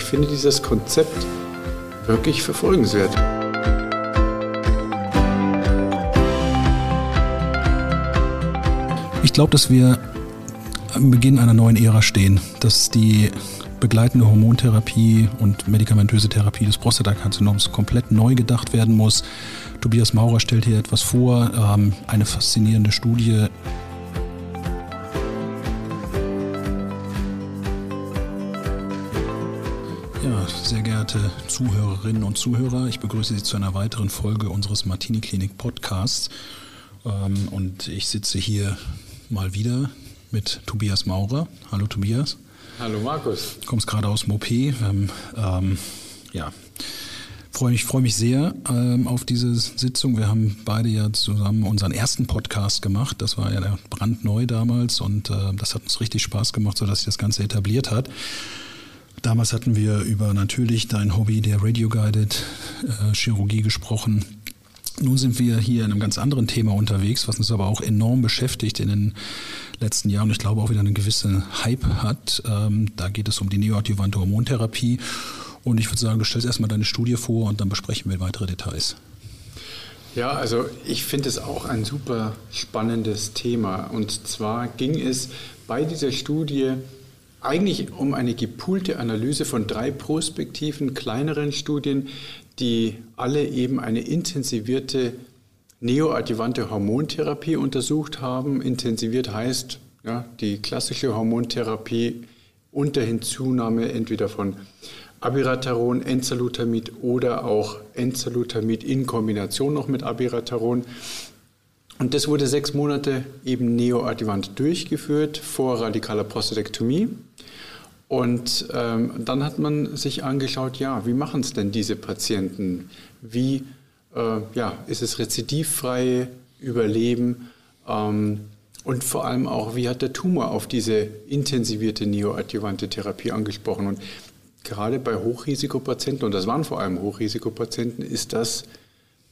ich finde dieses Konzept wirklich verfolgenswert. Ich glaube, dass wir am Beginn einer neuen Ära stehen, dass die begleitende Hormontherapie und medikamentöse Therapie des Prostatakarzinoms komplett neu gedacht werden muss. Tobias Maurer stellt hier etwas vor, ähm, eine faszinierende Studie. Zuhörerinnen und Zuhörer, ich begrüße Sie zu einer weiteren Folge unseres Martini Klinik Podcasts. Ähm, und ich sitze hier mal wieder mit Tobias Maurer. Hallo Tobias. Hallo Markus. Du kommst gerade aus Mopé. Ähm, ja, freue mich, freue mich sehr ähm, auf diese Sitzung. Wir haben beide ja zusammen unseren ersten Podcast gemacht. Das war ja brandneu damals und äh, das hat uns richtig Spaß gemacht, sodass sich das Ganze etabliert hat. Damals hatten wir über natürlich dein Hobby der Radio-Guided äh, Chirurgie gesprochen. Nun sind wir hier in einem ganz anderen Thema unterwegs, was uns aber auch enorm beschäftigt in den letzten Jahren. Ich glaube auch wieder einen gewissen Hype hat. Ähm, da geht es um die neoadjuvante Hormontherapie. Und ich würde sagen, du stellst erstmal deine Studie vor und dann besprechen wir weitere Details. Ja, also ich finde es auch ein super spannendes Thema. Und zwar ging es bei dieser Studie eigentlich um eine gepoolte Analyse von drei prospektiven kleineren Studien, die alle eben eine intensivierte neoadjuvante Hormontherapie untersucht haben. Intensiviert heißt ja, die klassische Hormontherapie unter Hinzunahme entweder von Abiraterol, Enzalutamid oder auch Enzalutamid in Kombination noch mit Abiraterol. Und das wurde sechs Monate eben neoadjuvant durchgeführt vor radikaler Prostatektomie. Und ähm, dann hat man sich angeschaut, ja, wie machen es denn diese Patienten? Wie äh, ja, ist es rezidivfrei Überleben? Ähm, und vor allem auch, wie hat der Tumor auf diese intensivierte neoadjuvante Therapie angesprochen? Und gerade bei Hochrisikopatienten, und das waren vor allem Hochrisikopatienten, ist das,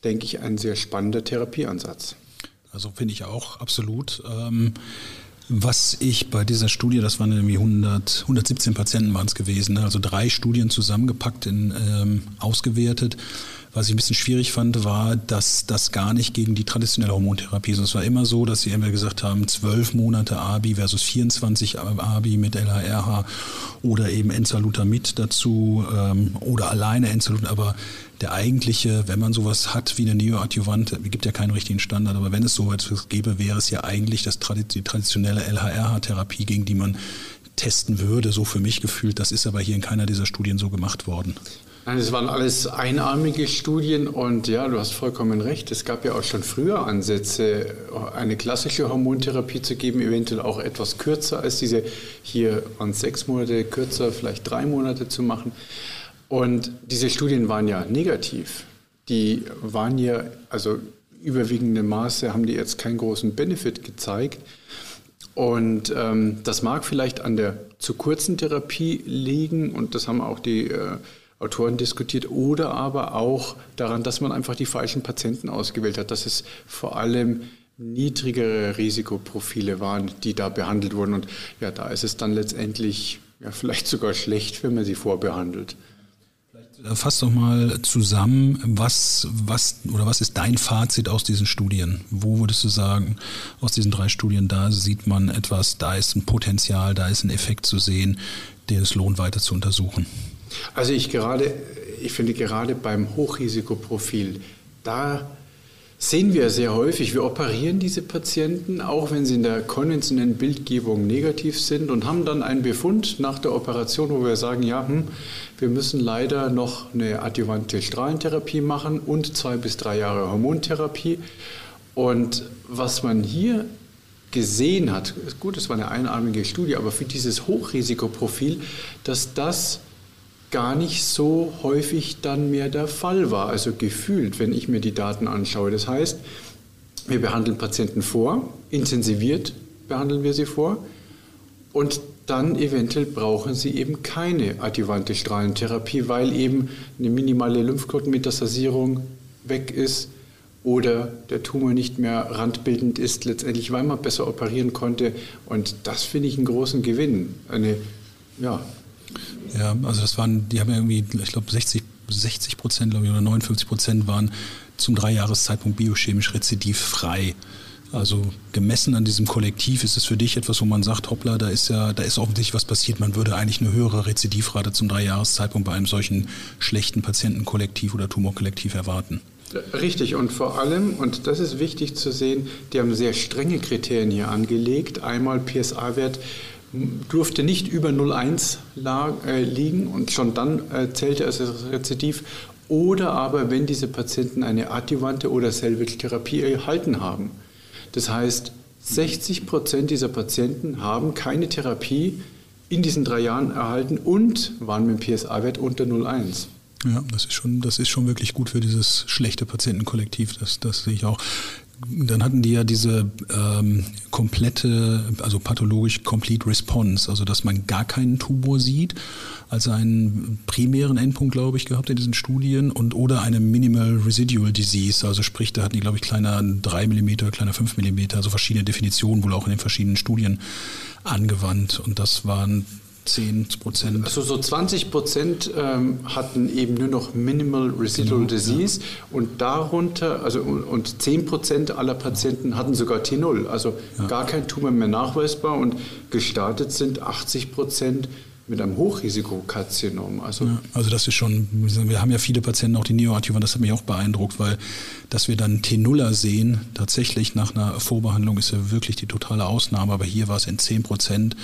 denke ich, ein sehr spannender Therapieansatz. Also finde ich auch absolut. Ähm was ich bei dieser Studie, das waren nämlich 100, 117 Patienten waren es gewesen, ne? also drei Studien zusammengepackt, in, ähm, ausgewertet. Was ich ein bisschen schwierig fand, war, dass das gar nicht gegen die traditionelle Hormontherapie ist. Es war immer so, dass sie immer gesagt haben, zwölf Monate ABI versus 24 ABI mit LHRH oder eben Enzalutamid dazu ähm, oder alleine Enzalutamid. Aber der eigentliche, wenn man sowas hat wie eine Neoadjuvante, gibt ja keinen richtigen Standard, aber wenn es so etwas gäbe, wäre es ja eigentlich das, die traditionelle LHRH-Therapie, gegen die man testen würde, so für mich gefühlt. Das ist aber hier in keiner dieser Studien so gemacht worden. Nein, es waren alles einarmige Studien und ja, du hast vollkommen recht. Es gab ja auch schon früher Ansätze, eine klassische Hormontherapie zu geben, eventuell auch etwas kürzer als diese. Hier waren sechs Monate kürzer, vielleicht drei Monate zu machen. Und diese Studien waren ja negativ. Die waren ja, also überwiegende Maße haben die jetzt keinen großen Benefit gezeigt. Und ähm, das mag vielleicht an der zu kurzen Therapie liegen und das haben auch die äh, Autoren diskutiert oder aber auch daran, dass man einfach die falschen Patienten ausgewählt hat, dass es vor allem niedrigere Risikoprofile waren, die da behandelt wurden. Und ja, da ist es dann letztendlich ja, vielleicht sogar schlecht, wenn man sie vorbehandelt. Fass doch mal zusammen, was, was oder was ist dein Fazit aus diesen Studien? Wo würdest du sagen, aus diesen drei Studien, da sieht man etwas, da ist ein Potenzial, da ist ein Effekt zu sehen, den es lohnt, weiter zu untersuchen? Also ich gerade, ich finde gerade beim Hochrisikoprofil, da sehen wir sehr häufig, wir operieren diese Patienten, auch wenn sie in der konventionellen Bildgebung negativ sind und haben dann einen Befund nach der Operation, wo wir sagen, ja, hm, wir müssen leider noch eine adjuvante Strahlentherapie machen und zwei bis drei Jahre Hormontherapie. Und was man hier gesehen hat, gut, es war eine einarmige Studie, aber für dieses Hochrisikoprofil, dass das gar nicht so häufig dann mehr der Fall war, also gefühlt, wenn ich mir die Daten anschaue. Das heißt, wir behandeln Patienten vor, intensiviert behandeln wir sie vor und dann eventuell brauchen sie eben keine adjuvante Strahlentherapie, weil eben eine minimale Lymphknotenmetastasierung weg ist oder der Tumor nicht mehr randbildend ist, letztendlich, weil man besser operieren konnte. Und das finde ich einen großen Gewinn. Eine ja, Ja, also das waren, die haben ja irgendwie, ich glaube 60, 60 Prozent, glaube ich, oder 59 Prozent waren zum Dreijahreszeitpunkt biochemisch rezidivfrei. Also gemessen an diesem Kollektiv ist es für dich etwas, wo man sagt, hoppla, da ist ja, da ist offensichtlich was passiert. Man würde eigentlich eine höhere Rezidivrate zum Dreijahreszeitpunkt bei einem solchen schlechten Patientenkollektiv oder Tumorkollektiv erwarten. Richtig, und vor allem, und das ist wichtig zu sehen, die haben sehr strenge Kriterien hier angelegt. Einmal PSA-Wert durfte nicht über 0,1 äh, liegen und schon dann äh, zählte es als Rezidiv. Oder aber, wenn diese Patienten eine adjuvante oder Salvage-Therapie erhalten haben. Das heißt, 60 Prozent dieser Patienten haben keine Therapie in diesen drei Jahren erhalten und waren mit dem PSA-Wert unter 0,1. Ja, das ist schon, das ist schon wirklich gut für dieses schlechte Patientenkollektiv. Das, das sehe ich auch. Dann hatten die ja diese ähm, komplette, also pathologisch Complete Response, also dass man gar keinen Tumor sieht, als einen primären Endpunkt, glaube ich, gehabt in diesen Studien und oder eine Minimal Residual Disease, also sprich, da hatten die, glaube ich, kleiner 3 mm, kleiner 5 mm, also verschiedene Definitionen wohl auch in den verschiedenen Studien angewandt. Und das waren 10 Prozent. Also so 20 Prozent ähm, hatten eben nur noch Minimal Residual genau, Disease ja. und darunter, also und 10 Prozent aller Patienten hatten sogar T0, also ja. gar kein Tumor mehr nachweisbar und gestartet sind 80 Prozent mit einem Hochrisikokarzinom. Also, ja, also das ist schon, wir haben ja viele Patienten, auch die Neoadjuvant, das hat mich auch beeindruckt, weil dass wir dann T0er sehen, tatsächlich nach einer Vorbehandlung ist ja wirklich die totale Ausnahme, aber hier war es in 10 Prozent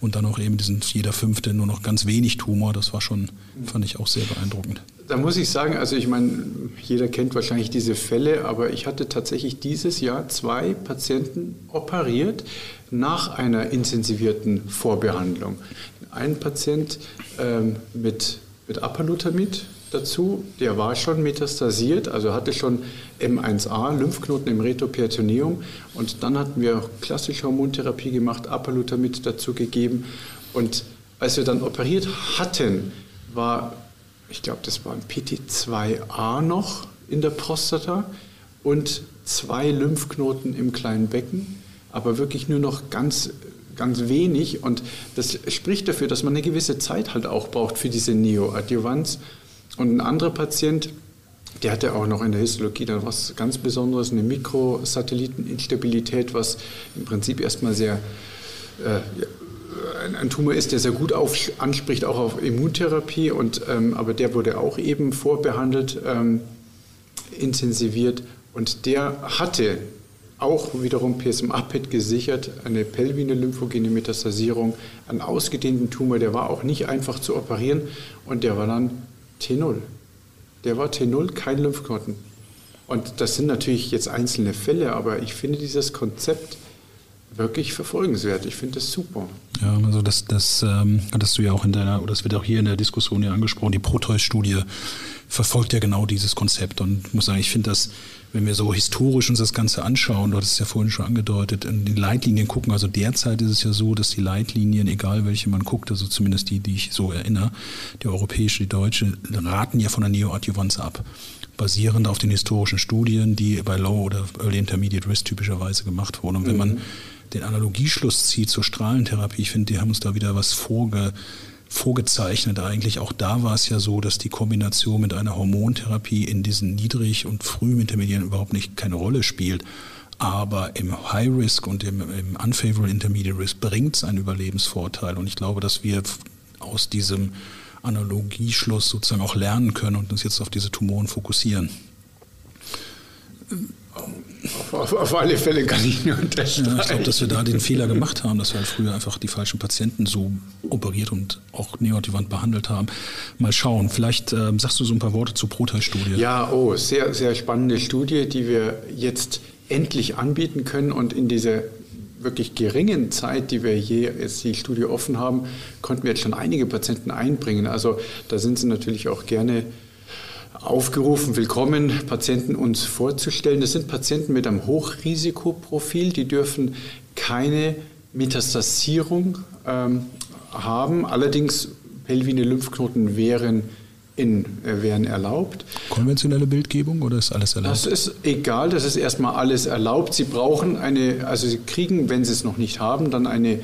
und dann auch eben diesen jeder fünfte nur noch ganz wenig Tumor, das war schon, fand ich auch sehr beeindruckend. Da muss ich sagen, also ich meine, jeder kennt wahrscheinlich diese Fälle, aber ich hatte tatsächlich dieses Jahr zwei Patienten operiert nach einer intensivierten Vorbehandlung. Ein Patient ähm, mit, mit Apalutamid dazu, der war schon metastasiert, also hatte schon M1a, Lymphknoten im Retoperitoneum. Und dann hatten wir auch klassische Hormontherapie gemacht, Apalutamid dazu gegeben. Und als wir dann operiert hatten, war, ich glaube, das war ein PT2a noch in der Prostata und zwei Lymphknoten im kleinen Becken, aber wirklich nur noch ganz ganz wenig und das spricht dafür, dass man eine gewisse Zeit halt auch braucht für diese Neoadjuvanz. Und ein anderer Patient, der hatte auch noch in der Histologie dann was ganz Besonderes, eine Mikrosatelliteninstabilität, was im Prinzip erstmal sehr äh, ein, ein, Tumor ist, der sehr gut auf, anspricht, auch auf Immuntherapie. Und, ähm, aber der wurde auch eben vorbehandelt, ähm, intensiviert. Und der hatte auch wiederum PSMA-PET gesichert, eine pelvine lymphogene Metastasierung, einen ausgedehnten Tumor, der war auch nicht einfach zu operieren und der war dann T0. Der war T0, kein Lymphknoten. Und das sind natürlich jetzt einzelne Fälle, aber ich finde dieses Konzept wirklich verfolgenswert. Ich finde das super. Ja, also das, das ähm, hattest du ja auch in deiner, oder das wird auch hier in der Diskussion ja angesprochen, die Proteus-Studie verfolgt ja genau dieses Konzept und muss sagen, ich finde das, wenn wir so historisch uns das Ganze anschauen, du hattest es ja vorhin schon angedeutet, in den Leitlinien gucken, also derzeit ist es ja so, dass die Leitlinien, egal welche man guckt, also zumindest die, die ich so erinnere, die europäische, die deutsche, raten ja von der Neoadjuvanz ab basierend auf den historischen Studien, die bei Low oder Early Intermediate Risk typischerweise gemacht wurden. Und wenn man mhm den Analogieschluss zieht zur Strahlentherapie, ich finde, die haben uns da wieder was vorge, vorgezeichnet eigentlich. Auch da war es ja so, dass die Kombination mit einer Hormontherapie in diesen niedrig- und frühen Intermediären überhaupt nicht keine Rolle spielt. Aber im High Risk und im, im Unfavorable Intermediate Risk bringt es einen Überlebensvorteil. Und ich glaube, dass wir aus diesem Analogieschluss sozusagen auch lernen können und uns jetzt auf diese Tumoren fokussieren. Auf, auf, alle Fälle kann ich nur unterstreichen. Ja, ich glaube, dass wir da den Fehler gemacht haben, dass wir halt früher einfach die falschen Patienten so operiert und auch neoadjuvant behandelt haben. Mal schauen, vielleicht äh, sagst du so ein paar Worte zur Proteus-Studie. Ja, oh, sehr, sehr spannende Studie, die wir jetzt endlich anbieten können und in dieser wirklich geringen Zeit, die wir je jetzt die Studie offen haben, konnten wir jetzt schon einige Patienten einbringen. Also da sind sie natürlich auch gerne aufgerufen, willkommen, Patienten uns vorzustellen. Das sind Patienten mit einem Hochrisikoprofil, die dürfen keine Metastasierung ähm, haben. Allerdings pelvine Lymphknoten wären, in, äh, wären erlaubt. Konventionelle Bildgebung oder ist alles erlaubt? Das ist egal, das ist erstmal alles erlaubt. Sie brauchen eine, also Sie kriegen, wenn Sie es noch nicht haben, dann eine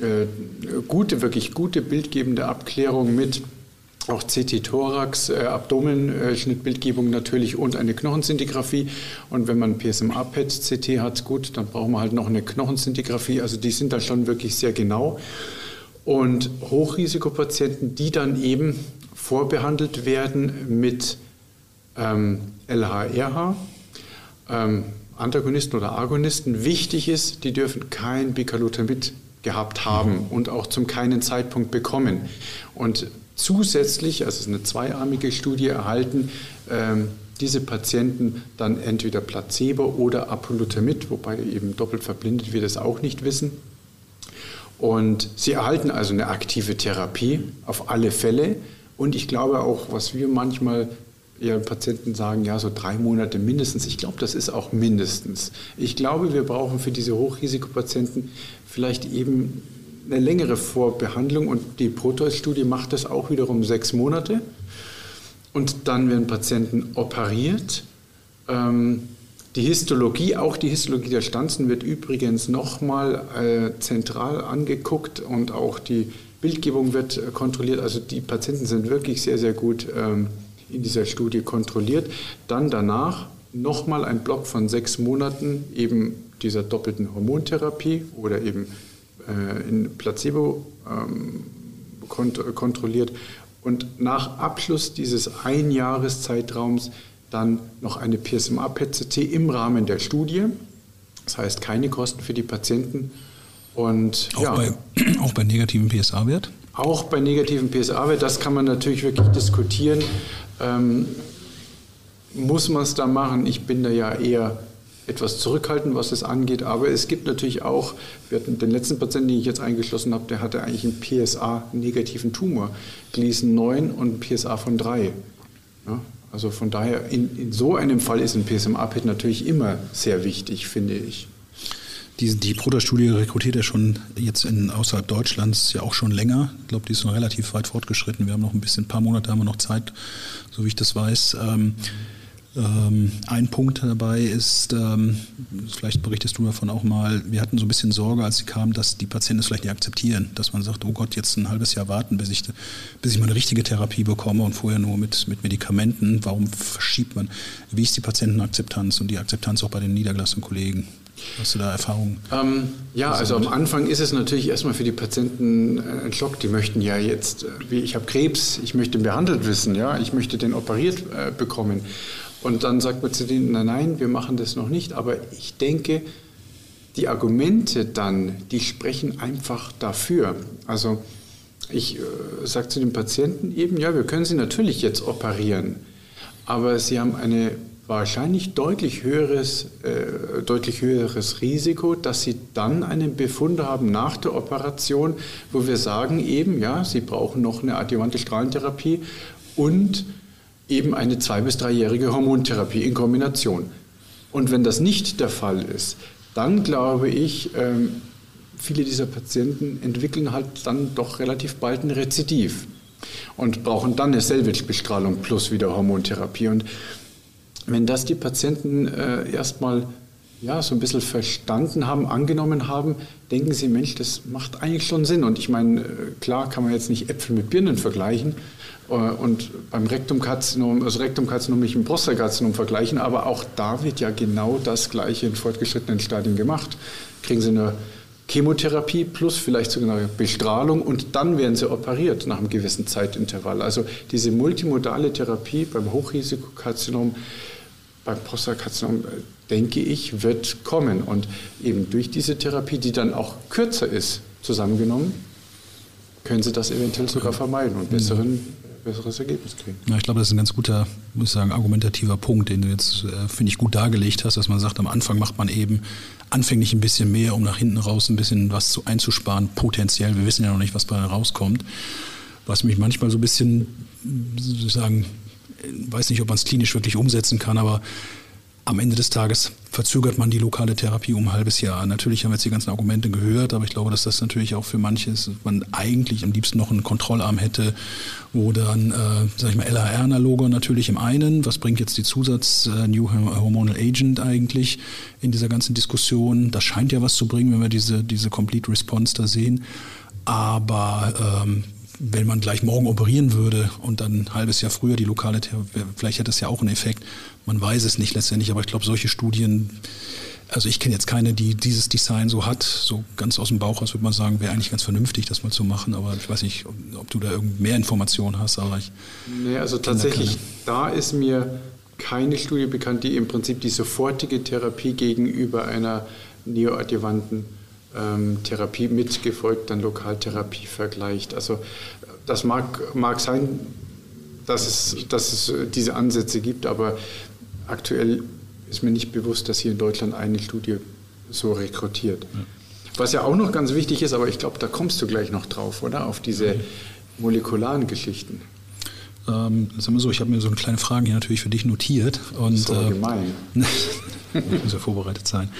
äh, gute, wirklich gute bildgebende Abklärung mit auch CT-Thorax, äh, Abdomen-Schnittbildgebung natürlich und eine Knochensintigraphie. Und wenn man PSMA-PET-CT hat, gut, dann brauchen wir halt noch eine Knochensintigraphie. Also die sind da schon wirklich sehr genau. Und Hochrisikopatienten, die dann eben vorbehandelt werden mit ähm, LHRH, ähm, Antagonisten oder Agonisten. Wichtig ist, die dürfen kein Bicalutamid gehabt haben mhm. und auch zum keinen Zeitpunkt bekommen. Und zusätzlich, also es ist eine zweiarmige Studie, erhalten ähm, diese Patienten dann entweder Placebo oder Apolutamid, wobei eben doppelt verblindet wir das auch nicht wissen. Und sie erhalten also eine aktive Therapie auf alle Fälle. Und ich glaube auch, was wir manchmal ja, Patienten sagen, ja, so drei Monate mindestens. Ich glaube, das ist auch mindestens. Ich glaube, wir brauchen für diese Hochrisikopatienten vielleicht eben eine längere Vorbehandlung und die Proteus-Studie macht das auch wiederum sechs Monate. Und dann werden Patienten operiert. Ähm, die Histologie, auch die Histologie der Stanzen wird übrigens nochmal äh, zentral angeguckt und auch die Bildgebung wird äh, kontrolliert. Also die Patienten sind wirklich sehr, sehr gut ähm, in dieser Studie kontrolliert. Dann danach nochmal ein Block von sechs Monaten eben dieser doppelten Hormontherapie oder eben in Placebo ähm, kont kontrolliert. Und nach Abschluss dieses Einjahreszeitraums dann noch eine PSMA-PET-CT im Rahmen der Studie. Das heißt, keine Kosten für die Patienten. Und, auch, ja, bei, auch bei negativem PSA-Wert? Auch bei negativem PSA-Wert, das kann man natürlich wirklich diskutieren. Ähm, muss man es da machen? Ich bin da ja eher etwas zurückhaltend, was das angeht. Aber es gibt natürlich auch, wir hatten den letzten Patienten, den ich jetzt eingeschlossen habe, der hatte eigentlich einen PSA-negativen Tumor, Gleason 9 und PSA von 3. Ja, also von daher, in, in, so einem Fall ist ein PSMA-PET natürlich immer sehr wichtig, finde ich. Die, die Proda-Studie rekrutiert ja schon jetzt in, außerhalb Deutschlands ja auch schon länger. Ich glaube, die ist schon relativ weit fortgeschritten. Wir haben noch ein bisschen, ein paar Monate haben wir noch Zeit, so wie ich das weiß. Ähm, mhm ein Punkt dabei ist, ähm, vielleicht berichtest du davon auch mal, wir hatten so ein bisschen Sorge, als sie kamen, dass die Patienten es vielleicht nicht akzeptieren, dass man sagt, oh Gott, jetzt ein halbes Jahr warten, bis ich, bis ich mal eine richtige Therapie bekomme und vorher nur mit, mit Medikamenten. Warum verschiebt man? Wie ist die Patientenakzeptanz und die Akzeptanz auch bei den niedergelassenen Kollegen? Hast du da Erfahrungen? Ähm, ja, also am Anfang ist es natürlich erstmal für die Patienten äh, ein Schock. Die möchten ja jetzt, äh, ich habe Krebs, ich möchte behandelt wissen, ja, ich möchte den operiert äh, bekommen. Und dann sagt man zu denen, nein, nein, wir machen das noch nicht. Aber ich denke, die Argumente dann, die sprechen einfach dafür. Also ich äh, sage zu den Patienten eben, ja, wir können sie natürlich jetzt operieren, aber sie haben eine wahrscheinlich deutlich höheres, äh, deutlich höheres Risiko, dass sie dann einen Befund haben nach der Operation, wo wir sagen eben, ja, sie brauchen noch eine adjuvante Strahlentherapie und eben eine zwei- bis dreijährige Hormontherapie in Kombination. Und wenn das nicht der Fall ist, dann glaube ich, ähm, viele dieser Patienten entwickeln halt dann doch relativ bald ein Rezidiv und brauchen dann eine Selvidge-Bestrahlung plus wieder Hormontherapie. Und wenn das die Patienten äh, erstmal ja, so ein bisschen verstanden haben, angenommen haben, denken sie, Mensch, das macht eigentlich schon Sinn. Und ich meine, äh, klar kann man jetzt nicht Äpfel mit Birnen vergleichen, und beim Rektumkarzinom, also Rektumkarzinom nicht mit dem Prostatakarzinom vergleichen, aber auch da wird ja genau das Gleiche in fortgeschrittenen Stadien gemacht. Kriegen Sie eine Chemotherapie plus vielleicht sogar eine Bestrahlung und dann werden sie operiert nach einem gewissen Zeitintervall. Also diese multimodale Therapie beim Hochrisikokarzinom, beim Prostatakarzinom, äh, denke ich, wird kommen. Und eben durch diese Therapie, die dann auch kürzer ist, zusammengenommen, können Sie das eventuell sogar vermeiden und besseren besseres Ergebnis kriegen. Ja, ich glaube, das ist ein ganz guter, muss ich sagen, argumentativer Punkt, den du jetzt, äh, finde ich, gut dargelegt hast, dass man sagt, am Anfang macht man eben anfänglich ein bisschen mehr, um nach hinten raus ein bisschen was zu, einzusparen, potenziell. Wir wissen ja noch nicht, was bei rauskommt. Was mich manchmal so ein bisschen, sagen, weiß nicht, ob man es klinisch wirklich umsetzen kann, aber am Ende des Tages verzögert man die lokale Therapie um ein halbes Jahr. Natürlich haben wir jetzt die ganzen Argumente gehört, aber ich glaube, dass das natürlich auch für manche ist, man eigentlich am liebsten noch einen Kontrollarm hätte, wo dann, äh, sag ich mal, LHR-Analoge natürlich im einen, was bringt jetzt die Zusatz äh, New Hormonal Agent eigentlich in dieser ganzen Diskussion? Das scheint ja was zu bringen, wenn wir diese, diese Complete Response da sehen. Aber ähm, wenn man gleich morgen operieren würde und dann ein halbes Jahr früher die lokale Therapie, vielleicht hätte das ja auch einen Effekt. Man weiß es nicht letztendlich, aber ich glaube, solche Studien, also ich kenne jetzt keine, die dieses Design so hat, so ganz aus dem Bauch aus würde man sagen, wäre eigentlich ganz vernünftig, das mal zu machen, aber ich weiß nicht, ob du da mehr Informationen hast, aber ich. Nee, also tatsächlich, da, da ist mir keine Studie bekannt, die im Prinzip die sofortige Therapie gegenüber einer neoadjuvanten ähm, Therapie mit gefolgter Lokaltherapie vergleicht. Also das mag, mag sein, dass es, dass es äh, diese Ansätze gibt, aber aktuell ist mir nicht bewusst, dass hier in Deutschland eine Studie so rekrutiert. Ja. Was ja auch noch ganz wichtig ist, aber ich glaube, da kommst du gleich noch drauf, oder? Auf diese molekularen Geschichten. Ähm, sagen wir so, ich habe mir so eine kleine Frage hier natürlich für dich notiert. Und, so äh, gemein. ich muss ja vorbereitet sein.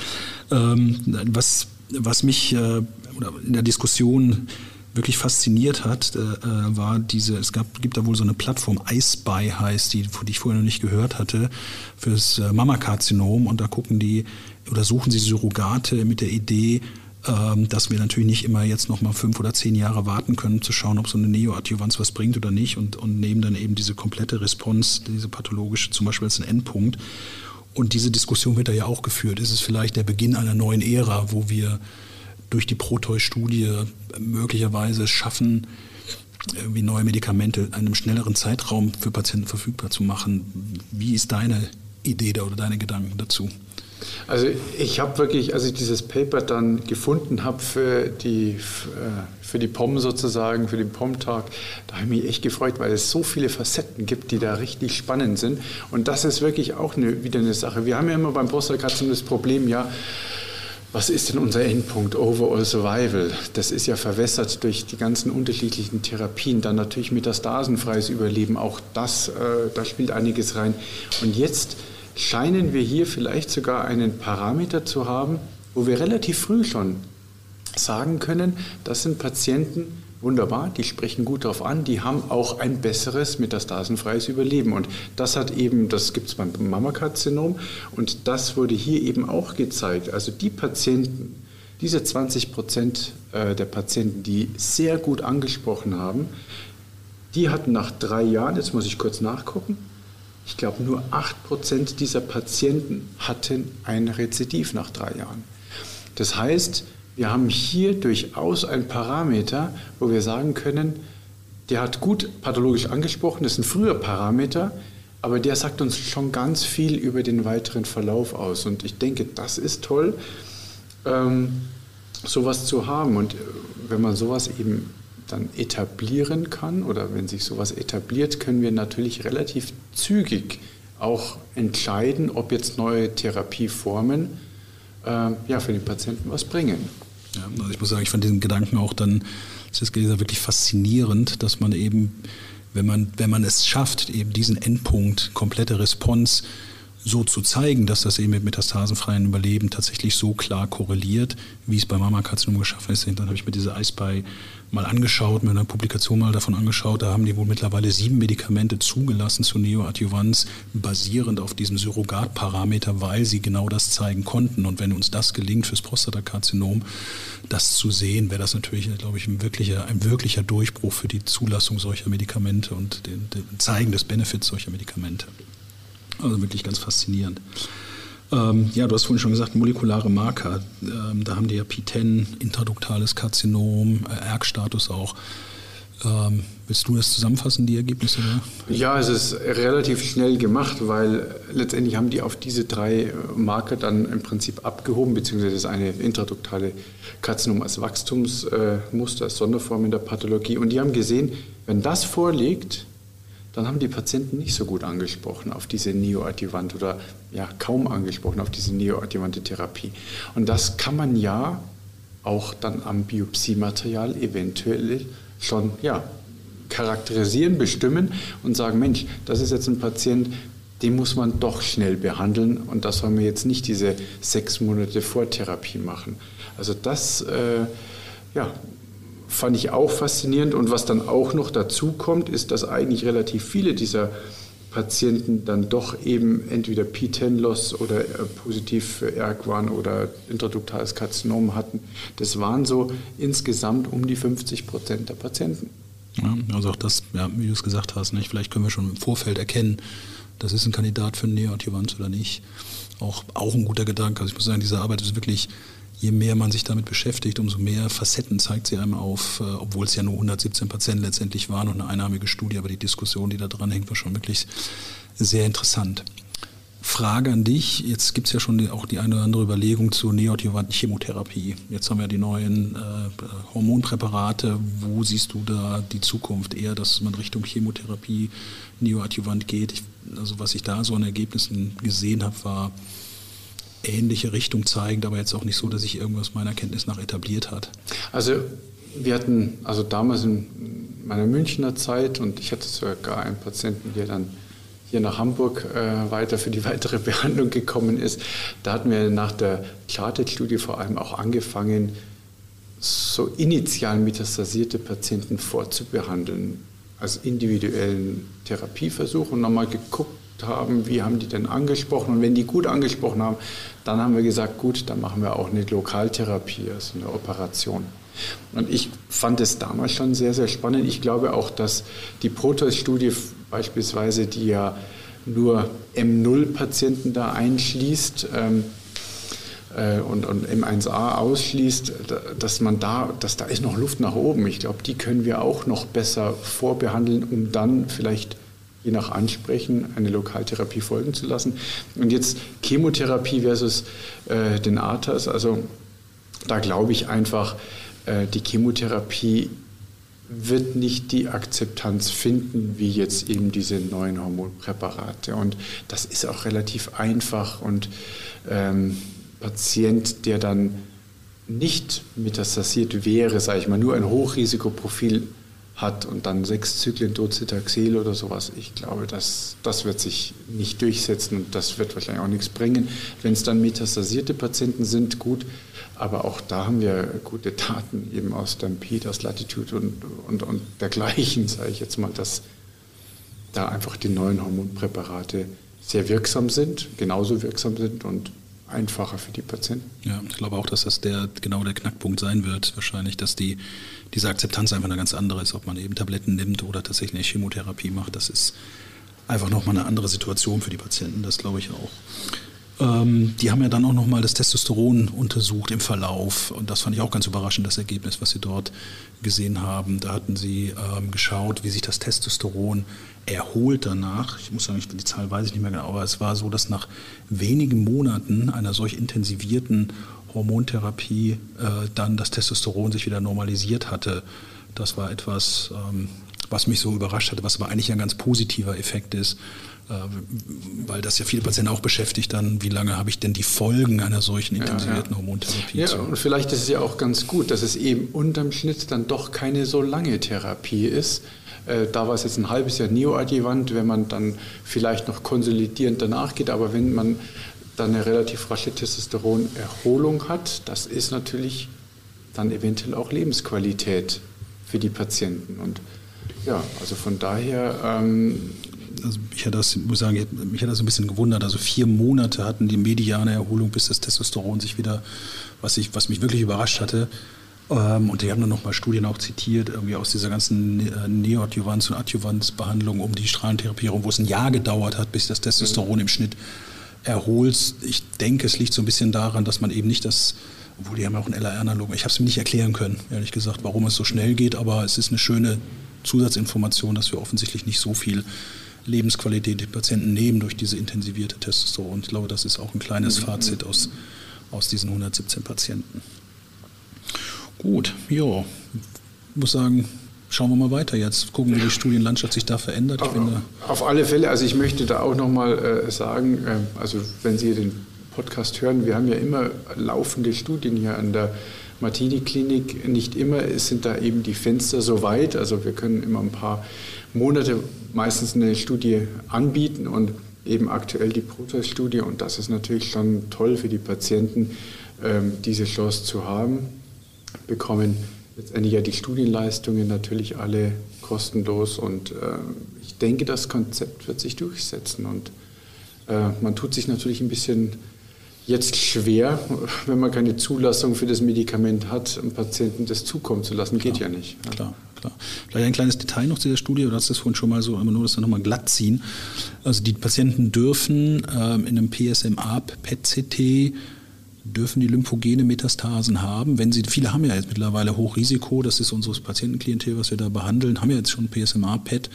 Ähm, was was mich äh, in der Diskussion wirklich fasziniert hat, äh, äh, war diese, es gab, gibt da wohl so eine Plattform, iSpy heißt die, die ich vorher noch nicht gehört hatte, fürs äh, Mammakarzinom. Und da gucken die oder suchen sie Surrogate mit der Idee, ähm, dass wir natürlich nicht immer jetzt noch mal fünf oder zehn Jahre warten können, zu schauen, ob so eine Neoadjuvanz was bringt oder nicht und, und nehmen dann eben diese komplette Response, diese pathologische zum Beispiel als einen Endpunkt und diese Diskussion wird da ja auch geführt. Ist es vielleicht der Beginn einer neuen Ära, wo wir durch die Proteus-Studie möglicherweise schaffen, irgendwie neue Medikamente in einem schnelleren Zeitraum für Patienten verfügbar zu machen? Wie ist deine Idee da oder deine Gedanken dazu? Also ich habe wirklich, als ich dieses Paper dann gefunden habe für die, äh, für die POM sozusagen, für den POM-Tag, da habe ich mich echt gefreut, weil es so viele Facetten gibt, die da richtig spannend sind. Und das ist wirklich auch eine, wieder eine Sache. Wir haben ja immer beim Prostatakarzinom das Problem, ja, was ist denn unser Endpunkt Overall Survival? Das ist ja verwässert durch die ganzen unterschiedlichen Therapien. Dann natürlich metastasenfreies Überleben, auch das, äh, da spielt einiges rein. Und jetzt scheinen wir hier vielleicht sogar einen Parameter zu haben, wo wir relativ früh schon sagen können, das sind Patienten, wunderbar, die sprechen gut darauf an, die haben auch ein besseres metastasenfreies Überleben. Und das hat eben, das gibt es beim Mammakarzinom und das wurde hier eben auch gezeigt. Also die Patienten, diese 20 Prozent äh, der Patienten, die sehr gut angesprochen haben, die hatten nach drei Jahren, jetzt muss ich kurz nachgucken, ich glaube, nur 8% dieser Patienten hatten ein Rezidiv nach drei Jahren. Das heißt, wir haben hier durchaus einen Parameter, wo wir sagen können, der hat gut pathologisch angesprochen, das ist ein früher Parameter, aber der sagt uns schon ganz viel über den weiteren Verlauf aus. Und ich denke, das ist toll, ähm, sowas zu haben. Und äh, wenn man sowas eben dann etablieren kann oder wenn sich sowas etabliert, können wir natürlich relativ zügig auch entscheiden, ob jetzt neue Therapieformen äh, ja, für den Patienten was bringen. Ja, also ich muss sagen, ich fand diesen Gedanken auch dann, das ist wirklich faszinierend, dass man eben, wenn man, wenn man es schafft, eben diesen Endpunkt, komplette Response so zu zeigen, dass das eben mit metastasenfreien Überleben tatsächlich so klar korreliert, wie es bei Mammakarzinom geschaffen ist. Dann habe ich mir diese iSpy mal angeschaut, mir eine Publikation mal davon angeschaut. Da haben die wohl mittlerweile sieben Medikamente zugelassen zur Neoadjuvanz, basierend auf diesem Surrogatparameter, weil sie genau das zeigen konnten. Und wenn uns das gelingt fürs Prostatakarzinom, das zu sehen, wäre das natürlich, glaube ich, ein wirklicher, ein wirklicher Durchbruch für die Zulassung solcher Medikamente und den, den Zeigen des Benefits solcher Medikamente. Also wirklich ganz faszinierend. Ähm, ja, du hast vorhin schon gesagt, molekulare Marker. Ähm, da haben die ja P10, intraduktales Karzinom, äh, ERG-Status auch. Ähm, willst du das zusammenfassen, die Ergebnisse? Oder? Ja, es ist relativ schnell gemacht, weil letztendlich haben die auf diese drei Marker dann im Prinzip abgehoben, beziehungsweise das eine intraduktale Karzinom als Wachstumsmuster, als Sonderform in der Pathologie. Und die haben gesehen, wenn das vorliegt, dann haben die Patienten nicht so gut angesprochen auf diese neoadjuvante oder ja kaum angesprochen auf diese neoadjuvante Therapie. Und das kann man ja auch dann am Biopsiematerial eventuell schon ja, charakterisieren, bestimmen und sagen, Mensch, das ist jetzt ein Patient, den muss man doch schnell behandeln und da soll man jetzt nicht diese sechs Monate Vortherapie machen. Also das äh, ja, fand ich auch faszinierend und was dann auch noch dazu kommt, ist, dass eigentlich relativ viele dieser Patienten dann doch eben entweder P10-Loss oder äh, positiv für ERG waren oder intraduktales Karzinom hatten. Das waren so insgesamt um die 50 Prozent der Patienten. Ja, also auch das, ja, wie du es gesagt hast, nicht? vielleicht können wir schon im Vorfeld erkennen, das ist ein Kandidat für ein Neoadjuvant oder nicht. Auch, auch ein guter Gedanke. Also ich muss sagen, diese Arbeit ist wirklich, je mehr man sich damit beschäftigt, umso mehr Facetten zeigt sie einem auf, äh, obwohl es ja nur 117 Patienten letztendlich waren und eine einnahmige Studie, aber die Diskussion, die da dran hängt, war schon wirklich sehr interessant. Frage an dich. Jetzt gibt es ja schon auch die eine oder andere Überlegung zur neoadjuvanten Chemotherapie. Jetzt haben wir die neuen äh, Hormonpräparate. Wo siehst du da die Zukunft? Eher, dass man Richtung Chemotherapie neoadjuvant geht? Ich, also was ich da so an Ergebnissen gesehen habe, war ähnliche Richtung zeigend, aber jetzt auch nicht so, dass sich irgendwas meiner Kenntnis nach etabliert hat. Also wir hatten also damals in meiner Münchner Zeit und ich hatte sogar einen Patienten, der dann hier nach Hamburg äh, weiter für die weitere Behandlung gekommen ist, da hatten wir nach der Klartext-Studie vor allem auch angefangen, so initial metastasierte Patienten vorzubehandeln als individuellen Therapieversuch und nochmal geguckt haben, wie haben die denn angesprochen und wenn die gut angesprochen haben, dann haben wir gesagt, gut, dann machen wir auch eine Lokaltherapie, also eine Operation. Und ich fand es damals schon sehr, sehr spannend. Ich glaube auch, dass die Proteus-Studie beispielsweise, die ja nur M0-Patienten da einschließt ähm, äh, und, und M1A ausschließt, dass man da, dass da ist noch Luft nach oben. Ich glaube, die können wir auch noch besser vorbehandeln, um dann vielleicht je nach Ansprechen eine Lokaltherapie folgen zu lassen. Und jetzt Chemotherapie versus äh, den ATAS, also da glaube ich einfach, äh, die Chemotherapie wird nicht die Akzeptanz finden, wie jetzt eben diese neuen Hormonpräparate. Und das ist auch relativ einfach und ähm, Patient, der dann nicht metastasiert wäre, sage ich mal, nur ein Hochrisikoprofil hat und dann sechs Zyklen Docetaxel oder sowas, ich glaube, das, das wird sich nicht durchsetzen und das wird wahrscheinlich auch nichts bringen. Wenn es dann metastasierte Patienten sind, gut, aber auch da haben wir gute Daten eben aus Stampede, aus Latitude und, und, und dergleichen, sage ich jetzt mal, dass da einfach die neuen Hormonpräparate sehr wirksam sind, genauso wirksam sind und einfacher für die Patienten. Ja, ich glaube auch, dass das der, genau der Knackpunkt sein wird, wahrscheinlich, dass die, diese Akzeptanz einfach eine ganz andere ist, ob man eben Tabletten nimmt oder tatsächlich eine Chemotherapie macht. Das ist einfach nochmal eine andere Situation für die Patienten, das glaube ich auch. Ähm, die haben ja dann auch nochmal das Testosteron untersucht im Verlauf und das fand ich auch ganz überraschend, das Ergebnis, was sie dort gesehen haben. Da hatten sie ähm, geschaut, wie sich das Testosteron erholt danach. Ich muss sagen, die Zahl weiß ich nicht mehr genau, aber es war so, dass nach wenigen Monaten einer solch intensivierten Hormontherapie äh, dann das Testosteron sich wieder normalisiert hatte. Das war etwas, ähm, was mich so überrascht hatte, was aber eigentlich ein ganz positiver Effekt ist. Äh, weil das ja viele Patienten auch beschäftigt, dann, wie lange habe ich denn die Folgen einer solchen intensivierten ja, ja. Hormontherapie? Ja, und vielleicht ist es ja auch ganz gut, dass es eben unterm Schnitt dann doch keine so lange Therapie ist. Äh, da war es jetzt ein halbes Jahr neoadjuvant, wenn man dann vielleicht noch konsolidierend danach geht, aber wenn man dann eine relativ rasche Testosteronerholung hat, das ist natürlich dann eventuell auch Lebensqualität für die Patienten. Und ja, also von daher ähm, also ich hatte das, muss sagen, mich hat das ein bisschen gewundert. Also vier Monate hatten die mediane Erholung, bis das Testosteron sich wieder, was, ich, was mich wirklich überrascht hatte. Ähm, und die haben dann nochmal Studien auch zitiert, irgendwie aus dieser ganzen äh, Neoadjuvanz- und Adjuvanzbehandlung um die Strahlentherapie wo es ein Jahr gedauert hat, bis das Testosteron im Schnitt erholt. Ich denke, es liegt so ein bisschen daran, dass man eben nicht das obwohl die haben auch ein LR-Analog. Ich habe es mir nicht erklären können, ehrlich gesagt, warum es so schnell geht, aber es ist eine schöne Zusatzinformation, dass wir offensichtlich nicht so viel Lebensqualität die Patienten nehmen durch diese intensivierte Testosteron. Ich glaube, das ist auch ein kleines mhm. Fazit aus, aus diesen 117 Patienten. Gut, ja, muss sagen, schauen wir mal weiter jetzt, gucken, wie die Studienlandschaft sich da verändert. Auf, auf, alle Fälle, also ich möchte da auch nochmal äh, sagen, äh, also wenn Sie den Podcast hören, wir haben ja immer laufende Studien hier an der Martini-Klinik. Nicht immer sind da eben die Fenster so weit, also wir können immer ein paar Monate meistens eine Studie anbieten und eben aktuell die Protest-Studie. Und das ist natürlich schon toll für die Patienten, ähm, diese Chance zu haben. Bekommen letztendlich ja die Studienleistungen natürlich alle kostenlos. Und äh, ich denke, das Konzept wird sich durchsetzen. Und äh, man tut sich natürlich ein bisschen jetzt schwer, wenn man keine Zulassung für das Medikament hat, einem Patienten das zukommen zu lassen. Geht klar, ja nicht. Klar, klar. Vielleicht ein kleines Detail noch zu der Studie, du hast das vorhin schon mal so, aber nur das dann nochmal glatt ziehen. Also die Patienten dürfen ähm, in einem PSMA-PET-CT dürfen die lymphogene Metastasen haben. Wenn sie, viele haben ja jetzt mittlerweile Hochrisiko, das ist unseres Patientenklientel, was wir da behandeln, haben ja jetzt schon PSMA-PET. Äh,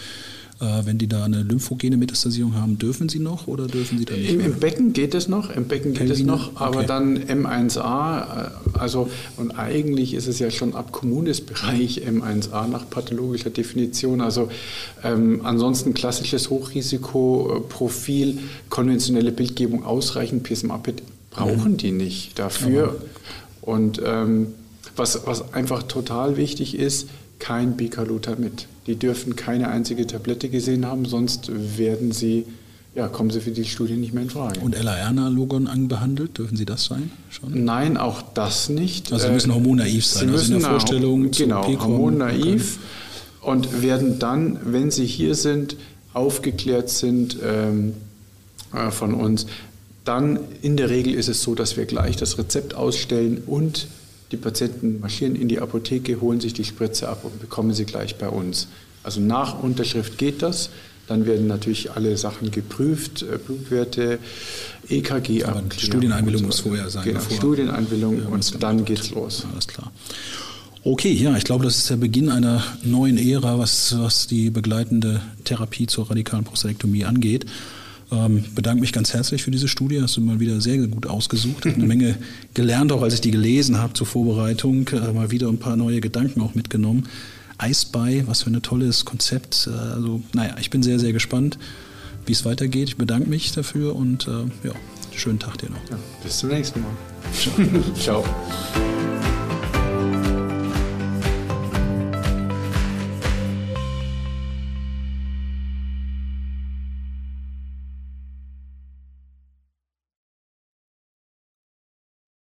wenn die da eine lymphogene Metastasierung haben, dürfen sie noch oder dürfen sie da nicht? Im, Im, Becken geht es noch, im Becken geht es noch, aber okay. dann M1A, äh, also und eigentlich ist es ja schon ab Kommunesbereich M1A nach pathologischer Definition. Also ähm, ansonsten klassisches Hochrisikoprofil, konventionelle Bildgebung ausreichend, PSMA-PET brauchen mhm. die nicht dafür. Mhm. Und ähm, was, was einfach total wichtig ist, kein Bicalutamid. Die dürfen keine einzige Tablette gesehen haben, sonst werden sie, ja, kommen sie für die Studie nicht mehr in Frage. Und LAR-Nalogon anbehandelt, dürfen sie das sein? Schon? Nein, auch das nicht. Also sie müssen hormonnaiv sein, sie müssen also in der Vorstellung Genau, hormonnaiv und werden dann, wenn sie hier sind, aufgeklärt sind ähm, äh, von uns, dann in der Regel ist es so, dass wir gleich das Rezept ausstellen und die Patienten marschieren in die Apotheke, holen sich die Spritze ab und bekommen sie gleich bei uns. Also nach Unterschrift geht das. Dann werden natürlich alle Sachen geprüft, äh, Blutwerte, EKG ab. Studieneinwilligung so. muss vorher sein. Genau, bevor, Studieneinwilligung ja, und dann geht's los. Alles klar. Okay, ja, ich glaube, das ist der Beginn einer neuen Ära, was, was die begleitende Therapie zur radikalen Prostatektomie angeht. Ähm, bedanke mich ganz herzlich für diese Studie. Hast du mal wieder sehr, gut ausgesucht. Habe eine Menge gelernt, auch als ich die gelesen habe zur Vorbereitung. Äh, mal wieder ein paar neue Gedanken auch mitgenommen. Eisbei, was für ein tolles Konzept. Äh, also, naja, ich bin sehr, sehr gespannt, wie es weitergeht. Ich bedanke mich dafür und äh, ja, schönen Tag dir noch. Ja, bis zum nächsten Mal. Ciao. Ciao.